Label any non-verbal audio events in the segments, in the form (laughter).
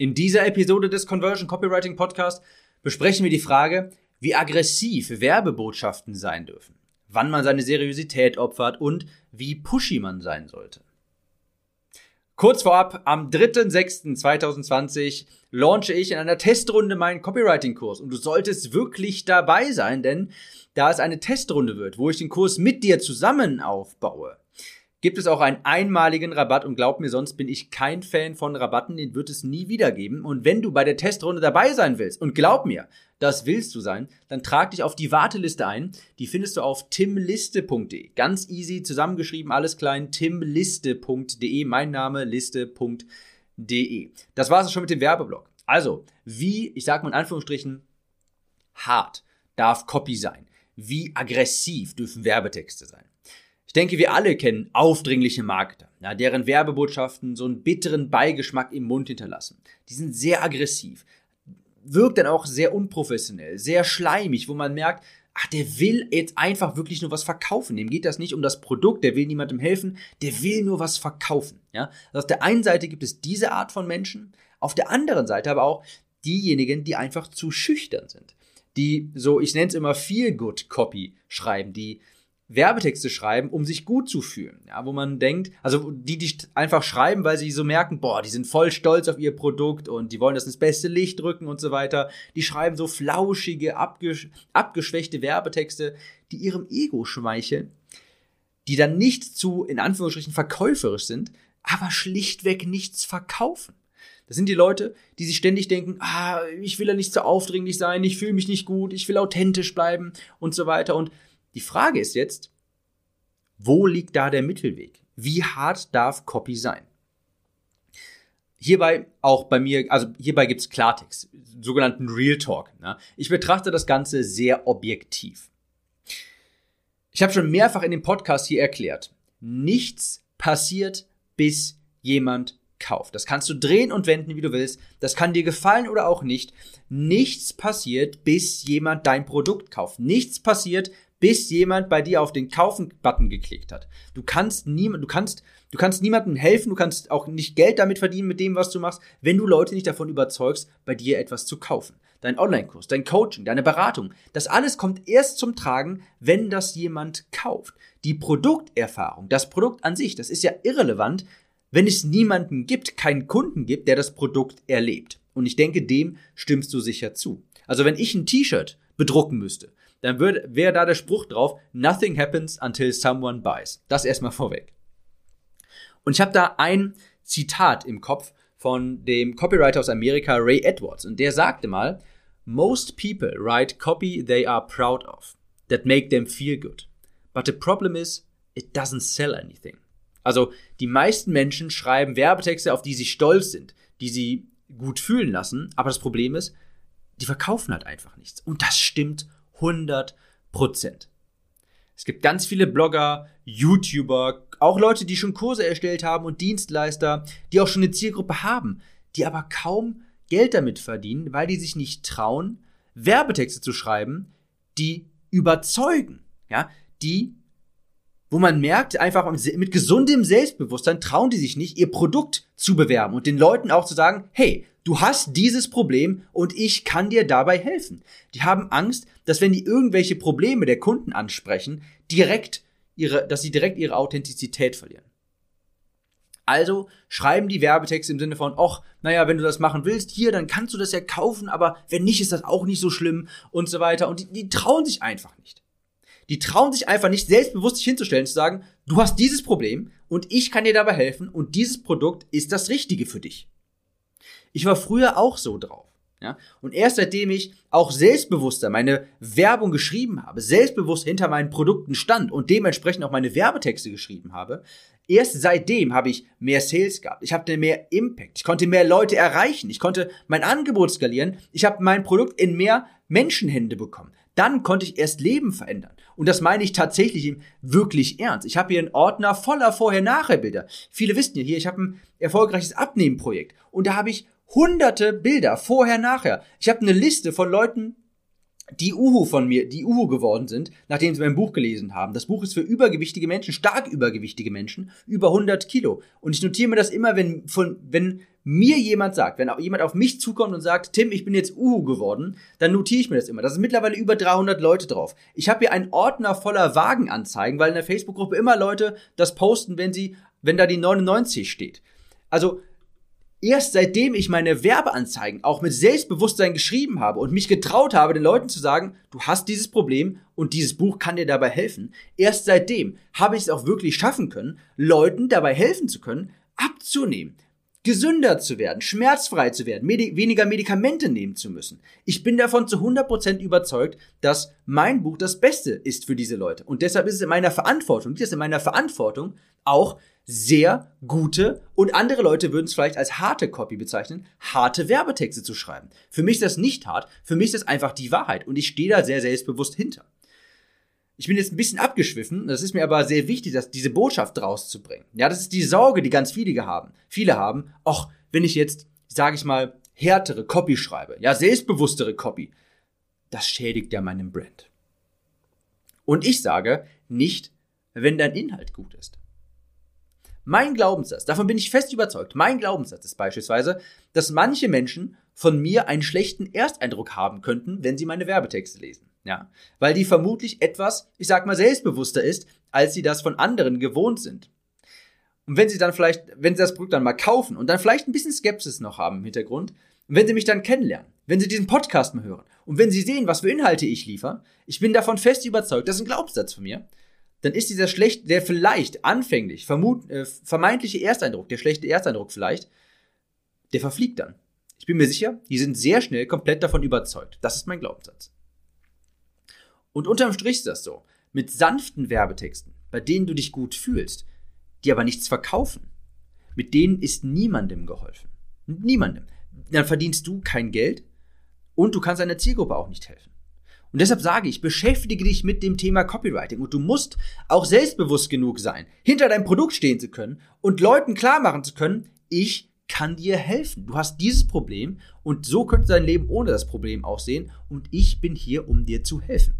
In dieser Episode des Conversion Copywriting Podcast besprechen wir die Frage, wie aggressiv Werbebotschaften sein dürfen, wann man seine Seriosität opfert und wie pushy man sein sollte. Kurz vorab, am 3.6.2020 launche ich in einer Testrunde meinen Copywriting-Kurs und du solltest wirklich dabei sein, denn da es eine Testrunde wird, wo ich den Kurs mit dir zusammen aufbaue, gibt es auch einen einmaligen Rabatt und glaub mir, sonst bin ich kein Fan von Rabatten, den wird es nie wieder geben. Und wenn du bei der Testrunde dabei sein willst, und glaub mir, das willst du sein, dann trag dich auf die Warteliste ein. Die findest du auf timliste.de. Ganz easy, zusammengeschrieben, alles klein, timliste.de, mein Name, liste.de. Das war es schon mit dem Werbeblock. Also, wie, ich sag mal in Anführungsstrichen, hart darf Copy sein? Wie aggressiv dürfen Werbetexte sein? Ich denke, wir alle kennen aufdringliche Marketer, ja, deren Werbebotschaften so einen bitteren Beigeschmack im Mund hinterlassen. Die sind sehr aggressiv, wirkt dann auch sehr unprofessionell, sehr schleimig, wo man merkt, ach, der will jetzt einfach wirklich nur was verkaufen. Dem geht das nicht um das Produkt, der will niemandem helfen, der will nur was verkaufen. Ja? Also auf der einen Seite gibt es diese Art von Menschen, auf der anderen Seite aber auch diejenigen, die einfach zu schüchtern sind. Die so, ich nenne es immer Feel Good Copy schreiben, die Werbetexte schreiben, um sich gut zu fühlen. Ja, wo man denkt, also die, die einfach schreiben, weil sie so merken, boah, die sind voll stolz auf ihr Produkt und die wollen das ins beste Licht drücken und so weiter. Die schreiben so flauschige, abgesch abgeschwächte Werbetexte, die ihrem Ego schmeicheln, die dann nicht zu, in Anführungsstrichen, verkäuferisch sind, aber schlichtweg nichts verkaufen. Das sind die Leute, die sich ständig denken, ah, ich will ja nicht zu aufdringlich sein, ich fühle mich nicht gut, ich will authentisch bleiben und so weiter und die Frage ist jetzt, wo liegt da der Mittelweg? Wie hart darf Copy sein? Hierbei auch bei mir, also hierbei gibt's Klartext, sogenannten Real Talk. Ne? Ich betrachte das Ganze sehr objektiv. Ich habe schon mehrfach in dem Podcast hier erklärt, nichts passiert, bis jemand kauft. Das kannst du drehen und wenden, wie du willst. Das kann dir gefallen oder auch nicht. Nichts passiert, bis jemand dein Produkt kauft. Nichts passiert, bis jemand bei dir auf den Kaufen-Button geklickt hat. Du kannst niemand, du kannst, du kannst niemandem helfen, du kannst auch nicht Geld damit verdienen mit dem, was du machst, wenn du Leute nicht davon überzeugst, bei dir etwas zu kaufen. Dein Online-Kurs, dein Coaching, deine Beratung, das alles kommt erst zum Tragen, wenn das jemand kauft. Die Produkterfahrung, das Produkt an sich, das ist ja irrelevant, wenn es niemanden gibt, keinen Kunden gibt, der das Produkt erlebt. Und ich denke, dem stimmst du sicher zu. Also wenn ich ein T-Shirt bedrucken müsste, dann wäre da der Spruch drauf, nothing happens until someone buys. Das erstmal vorweg. Und ich habe da ein Zitat im Kopf von dem Copywriter aus Amerika, Ray Edwards. Und der sagte mal, Most people write copy they are proud of, that make them feel good. But the problem is, it doesn't sell anything. Also die meisten Menschen schreiben Werbetexte, auf die sie stolz sind, die sie gut fühlen lassen, aber das Problem ist, die verkaufen halt einfach nichts. Und das stimmt 100 Prozent. Es gibt ganz viele Blogger, YouTuber, auch Leute, die schon Kurse erstellt haben und Dienstleister, die auch schon eine Zielgruppe haben, die aber kaum Geld damit verdienen, weil die sich nicht trauen, Werbetexte zu schreiben, die überzeugen, ja, die, wo man merkt, einfach mit gesundem Selbstbewusstsein trauen die sich nicht, ihr Produkt zu bewerben und den Leuten auch zu sagen, hey, Du hast dieses Problem und ich kann dir dabei helfen. Die haben Angst, dass wenn die irgendwelche Probleme der Kunden ansprechen, direkt ihre, dass sie direkt ihre Authentizität verlieren. Also schreiben die Werbetexte im Sinne von, ach, naja, wenn du das machen willst, hier, dann kannst du das ja kaufen, aber wenn nicht, ist das auch nicht so schlimm und so weiter. Und die, die trauen sich einfach nicht. Die trauen sich einfach nicht, selbstbewusst sich hinzustellen, zu sagen, du hast dieses Problem und ich kann dir dabei helfen und dieses Produkt ist das Richtige für dich. Ich war früher auch so drauf. Ja? Und erst seitdem ich auch selbstbewusster meine Werbung geschrieben habe, selbstbewusst hinter meinen Produkten stand und dementsprechend auch meine Werbetexte geschrieben habe, erst seitdem habe ich mehr Sales gehabt. Ich hatte mehr Impact. Ich konnte mehr Leute erreichen. Ich konnte mein Angebot skalieren. Ich habe mein Produkt in mehr Menschenhände bekommen. Dann konnte ich erst Leben verändern. Und das meine ich tatsächlich wirklich ernst. Ich habe hier einen Ordner voller Vorher-Nachher-Bilder. Viele wissen ja hier, ich habe ein erfolgreiches Abnehmenprojekt. Und da habe ich hunderte Bilder, vorher, nachher. Ich habe eine Liste von Leuten, die Uhu von mir, die Uhu geworden sind, nachdem sie mein Buch gelesen haben. Das Buch ist für übergewichtige Menschen, stark übergewichtige Menschen, über 100 Kilo. Und ich notiere mir das immer, wenn, von, wenn mir jemand sagt, wenn auch jemand auf mich zukommt und sagt, Tim, ich bin jetzt Uhu geworden, dann notiere ich mir das immer. Da sind mittlerweile über 300 Leute drauf. Ich habe hier einen Ordner voller Wagenanzeigen, weil in der Facebook-Gruppe immer Leute das posten, wenn sie, wenn da die 99 steht. Also, erst seitdem ich meine Werbeanzeigen auch mit Selbstbewusstsein geschrieben habe und mich getraut habe, den Leuten zu sagen, du hast dieses Problem und dieses Buch kann dir dabei helfen, erst seitdem habe ich es auch wirklich schaffen können, Leuten dabei helfen zu können, abzunehmen, gesünder zu werden, schmerzfrei zu werden, medi weniger Medikamente nehmen zu müssen. Ich bin davon zu 100% überzeugt, dass mein Buch das Beste ist für diese Leute. Und deshalb ist es in meiner Verantwortung, liegt es in meiner Verantwortung, auch sehr gute und andere Leute würden es vielleicht als harte Copy bezeichnen, harte Werbetexte zu schreiben. Für mich ist das nicht hart, für mich ist das einfach die Wahrheit und ich stehe da sehr selbstbewusst hinter. Ich bin jetzt ein bisschen abgeschwiffen, das ist mir aber sehr wichtig, dass diese Botschaft rauszubringen. Ja, das ist die Sorge, die ganz viele haben. Viele haben, ach, wenn ich jetzt, sage ich mal, härtere Copy schreibe, ja, selbstbewusstere Copy, das schädigt ja meinen Brand. Und ich sage, nicht, wenn dein Inhalt gut ist. Mein Glaubenssatz, davon bin ich fest überzeugt, mein Glaubenssatz ist beispielsweise, dass manche Menschen von mir einen schlechten Ersteindruck haben könnten, wenn sie meine Werbetexte lesen. Ja, weil die vermutlich etwas, ich sag mal, selbstbewusster ist, als sie das von anderen gewohnt sind. Und wenn sie dann vielleicht, wenn sie das Produkt dann mal kaufen und dann vielleicht ein bisschen Skepsis noch haben im Hintergrund, und wenn sie mich dann kennenlernen, wenn sie diesen Podcast mal hören und wenn sie sehen, was für Inhalte ich liefere, ich bin davon fest überzeugt, das ist ein Glaubenssatz von mir, dann ist dieser schlecht, der vielleicht anfänglich, vermut, äh, vermeintliche Ersteindruck, der schlechte Ersteindruck vielleicht, der verfliegt dann. Ich bin mir sicher, die sind sehr schnell komplett davon überzeugt. Das ist mein Glaubenssatz. Und unterm Strich ist das so. Mit sanften Werbetexten, bei denen du dich gut fühlst, die aber nichts verkaufen, mit denen ist niemandem geholfen. Niemandem. Dann verdienst du kein Geld und du kannst deiner Zielgruppe auch nicht helfen. Und deshalb sage ich, beschäftige dich mit dem Thema Copywriting und du musst auch selbstbewusst genug sein, hinter deinem Produkt stehen zu können und Leuten klar machen zu können, ich kann dir helfen. Du hast dieses Problem und so könnte dein Leben ohne das Problem aussehen und ich bin hier, um dir zu helfen.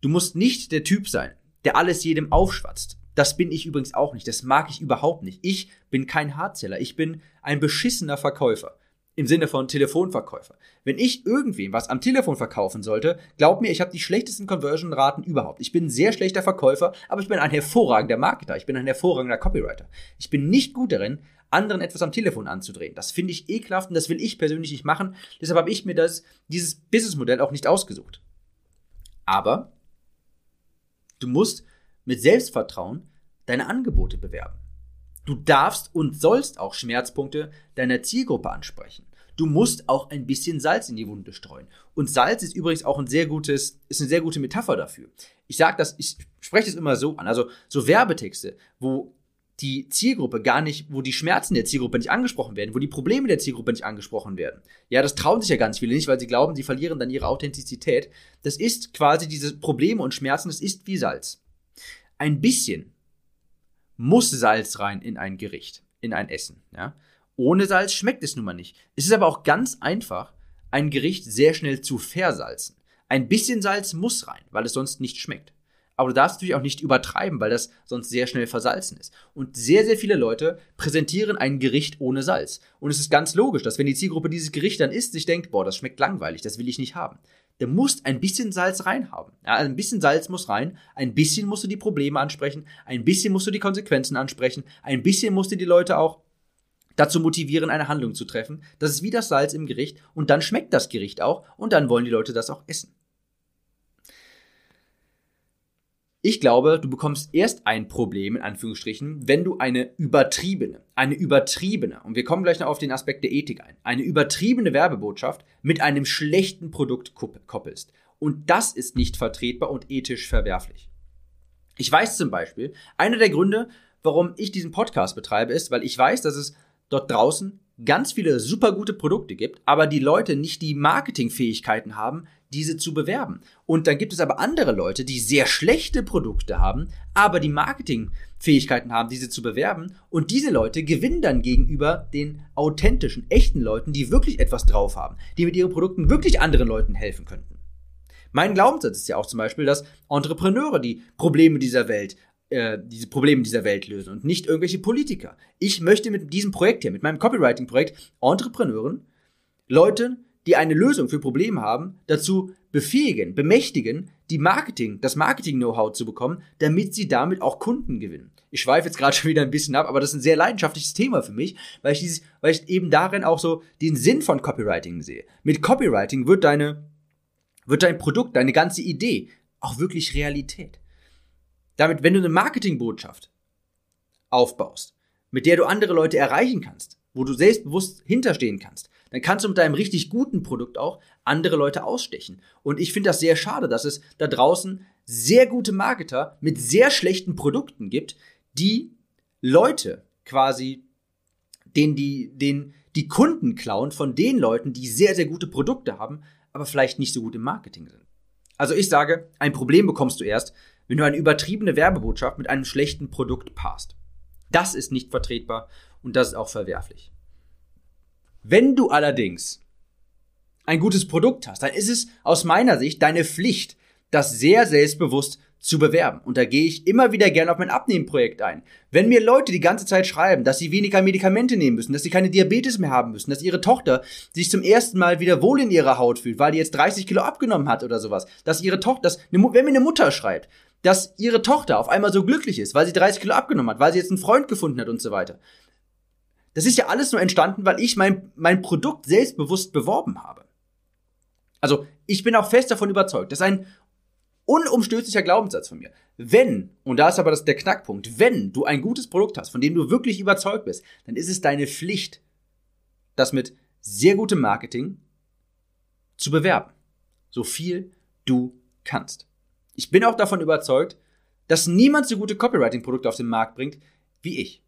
Du musst nicht der Typ sein, der alles jedem aufschwatzt. Das bin ich übrigens auch nicht. Das mag ich überhaupt nicht. Ich bin kein Hardseller. Ich bin ein beschissener Verkäufer im Sinne von Telefonverkäufer. Wenn ich irgendwem was am Telefon verkaufen sollte, glaub mir, ich habe die schlechtesten Conversion-Raten überhaupt. Ich bin ein sehr schlechter Verkäufer, aber ich bin ein hervorragender Marketer. Ich bin ein hervorragender Copywriter. Ich bin nicht gut darin, anderen etwas am Telefon anzudrehen. Das finde ich ekelhaft und das will ich persönlich nicht machen. Deshalb habe ich mir das, dieses Businessmodell auch nicht ausgesucht. Aber du musst mit Selbstvertrauen deine Angebote bewerben. Du darfst und sollst auch Schmerzpunkte deiner Zielgruppe ansprechen. Du musst auch ein bisschen Salz in die Wunde streuen. Und Salz ist übrigens auch ein sehr gutes, ist eine sehr gute Metapher dafür. Ich sage das, ich spreche es immer so an. Also so Werbetexte, wo die Zielgruppe gar nicht, wo die Schmerzen der Zielgruppe nicht angesprochen werden, wo die Probleme der Zielgruppe nicht angesprochen werden. Ja, das trauen sich ja ganz viele nicht, weil sie glauben, sie verlieren dann ihre Authentizität. Das ist quasi diese Probleme und Schmerzen, das ist wie Salz. Ein bisschen muss Salz rein in ein Gericht, in ein Essen. Ja? Ohne Salz schmeckt es nun mal nicht. Es ist aber auch ganz einfach, ein Gericht sehr schnell zu versalzen. Ein bisschen Salz muss rein, weil es sonst nicht schmeckt. Aber du darfst natürlich auch nicht übertreiben, weil das sonst sehr schnell versalzen ist. Und sehr, sehr viele Leute präsentieren ein Gericht ohne Salz. Und es ist ganz logisch, dass wenn die Zielgruppe dieses Gericht dann isst, sich denkt, boah, das schmeckt langweilig, das will ich nicht haben der muss ein bisschen Salz reinhaben. Ja, also ein bisschen Salz muss rein, ein bisschen musst du die Probleme ansprechen, ein bisschen musst du die Konsequenzen ansprechen, ein bisschen musst du die Leute auch dazu motivieren, eine Handlung zu treffen. Das ist wie das Salz im Gericht und dann schmeckt das Gericht auch und dann wollen die Leute das auch essen. Ich glaube, du bekommst erst ein Problem, in Anführungsstrichen, wenn du eine übertriebene, eine übertriebene, und wir kommen gleich noch auf den Aspekt der Ethik ein, eine übertriebene Werbebotschaft mit einem schlechten Produkt koppelst. Und das ist nicht vertretbar und ethisch verwerflich. Ich weiß zum Beispiel, einer der Gründe, warum ich diesen Podcast betreibe, ist, weil ich weiß, dass es dort draußen ganz viele super gute Produkte gibt, aber die Leute nicht die Marketingfähigkeiten haben, diese zu bewerben. Und dann gibt es aber andere Leute, die sehr schlechte Produkte haben, aber die Marketingfähigkeiten haben, diese zu bewerben. Und diese Leute gewinnen dann gegenüber den authentischen, echten Leuten, die wirklich etwas drauf haben, die mit ihren Produkten wirklich anderen Leuten helfen könnten. Mein Glaubenssatz ist ja auch zum Beispiel, dass Entrepreneure die Probleme dieser Welt äh, diese Probleme dieser Welt lösen und nicht irgendwelche Politiker. Ich möchte mit diesem Projekt hier, mit meinem Copywriting-Projekt, Entrepreneuren, Leute, die eine Lösung für Probleme haben, dazu befähigen, bemächtigen, die Marketing, das Marketing-Know-how zu bekommen, damit sie damit auch Kunden gewinnen. Ich schweife jetzt gerade (laughs) schon wieder ein bisschen ab, aber das ist ein sehr leidenschaftliches Thema für mich, weil ich dieses, weil ich eben darin auch so den Sinn von Copywriting sehe. Mit Copywriting wird deine, wird dein Produkt, deine ganze Idee auch wirklich Realität. Damit, wenn du eine Marketingbotschaft aufbaust, mit der du andere Leute erreichen kannst, wo du selbstbewusst hinterstehen kannst, dann kannst du mit deinem richtig guten Produkt auch andere Leute ausstechen. Und ich finde das sehr schade, dass es da draußen sehr gute Marketer mit sehr schlechten Produkten gibt, die Leute quasi, den die, den die Kunden klauen von den Leuten, die sehr, sehr gute Produkte haben, aber vielleicht nicht so gut im Marketing sind. Also ich sage, ein Problem bekommst du erst, wenn du eine übertriebene Werbebotschaft mit einem schlechten Produkt passt. Das ist nicht vertretbar und das ist auch verwerflich. Wenn du allerdings ein gutes Produkt hast, dann ist es aus meiner Sicht deine Pflicht, das sehr selbstbewusst zu bewerben. Und da gehe ich immer wieder gerne auf mein Abnehmenprojekt ein. Wenn mir Leute die ganze Zeit schreiben, dass sie weniger Medikamente nehmen müssen, dass sie keine Diabetes mehr haben müssen, dass ihre Tochter sich zum ersten Mal wieder wohl in ihrer Haut fühlt, weil die jetzt 30 Kilo abgenommen hat oder sowas, dass ihre Tochter, dass, wenn mir eine Mutter schreibt, dass ihre Tochter auf einmal so glücklich ist, weil sie 30 Kilo abgenommen hat, weil sie jetzt einen Freund gefunden hat und so weiter. Das ist ja alles nur entstanden, weil ich mein, mein Produkt selbstbewusst beworben habe. Also ich bin auch fest davon überzeugt, das ist ein unumstößlicher Glaubenssatz von mir. Wenn, und da ist aber das der Knackpunkt, wenn du ein gutes Produkt hast, von dem du wirklich überzeugt bist, dann ist es deine Pflicht, das mit sehr gutem Marketing zu bewerben. So viel du kannst. Ich bin auch davon überzeugt, dass niemand so gute Copywriting-Produkte auf den Markt bringt wie ich.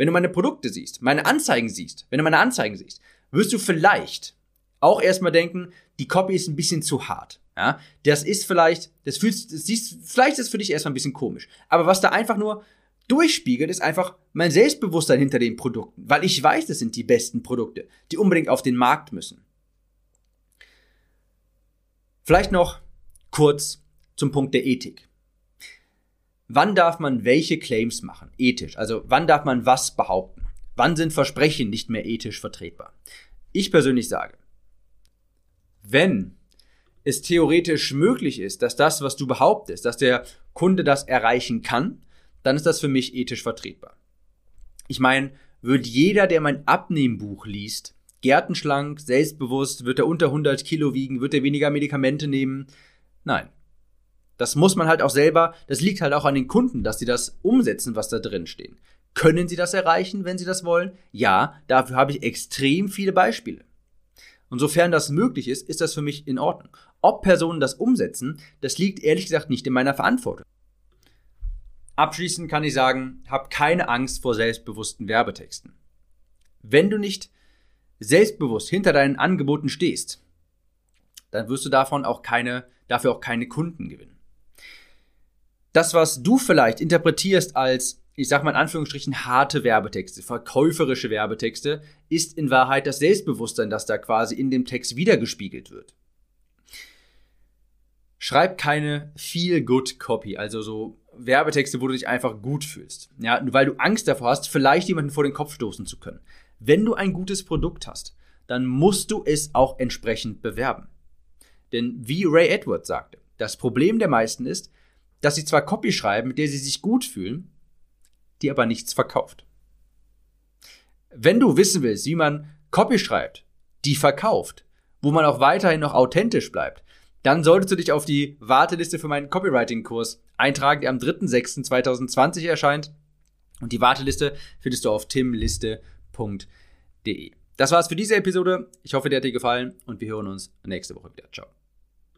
Wenn du meine Produkte siehst, meine Anzeigen siehst, wenn du meine Anzeigen siehst, wirst du vielleicht auch erstmal denken, die Copy ist ein bisschen zu hart. Ja, das ist vielleicht, das fühlst, das siehst, vielleicht ist es für dich erstmal ein bisschen komisch. Aber was da einfach nur durchspiegelt, ist einfach mein Selbstbewusstsein hinter den Produkten, weil ich weiß, das sind die besten Produkte, die unbedingt auf den Markt müssen. Vielleicht noch kurz zum Punkt der Ethik. Wann darf man welche Claims machen? Ethisch. Also wann darf man was behaupten? Wann sind Versprechen nicht mehr ethisch vertretbar? Ich persönlich sage, wenn es theoretisch möglich ist, dass das, was du behauptest, dass der Kunde das erreichen kann, dann ist das für mich ethisch vertretbar. Ich meine, wird jeder, der mein Abnehmbuch liest, gärtenschlank, selbstbewusst, wird er unter 100 Kilo wiegen, wird er weniger Medikamente nehmen? Nein. Das muss man halt auch selber, das liegt halt auch an den Kunden, dass sie das umsetzen, was da drin steht. Können sie das erreichen, wenn sie das wollen? Ja, dafür habe ich extrem viele Beispiele. Und sofern das möglich ist, ist das für mich in Ordnung. Ob Personen das umsetzen, das liegt ehrlich gesagt nicht in meiner Verantwortung. Abschließend kann ich sagen, hab keine Angst vor selbstbewussten Werbetexten. Wenn du nicht selbstbewusst hinter deinen Angeboten stehst, dann wirst du davon auch keine, dafür auch keine Kunden gewinnen das, was du vielleicht interpretierst als, ich sag mal in Anführungsstrichen, harte Werbetexte, verkäuferische Werbetexte, ist in Wahrheit das Selbstbewusstsein, das da quasi in dem Text wiedergespiegelt wird. Schreib keine Feel-Good-Copy, also so Werbetexte, wo du dich einfach gut fühlst. Ja, weil du Angst davor hast, vielleicht jemanden vor den Kopf stoßen zu können. Wenn du ein gutes Produkt hast, dann musst du es auch entsprechend bewerben. Denn wie Ray Edwards sagte, das Problem der meisten ist, dass sie zwar Copy schreiben, mit der sie sich gut fühlen, die aber nichts verkauft. Wenn du wissen willst, wie man Copy schreibt, die verkauft, wo man auch weiterhin noch authentisch bleibt, dann solltest du dich auf die Warteliste für meinen Copywriting-Kurs eintragen, der am 3.6.2020 erscheint. Und die Warteliste findest du auf timliste.de. Das war's für diese Episode. Ich hoffe, dir hat dir gefallen und wir hören uns nächste Woche wieder. Ciao.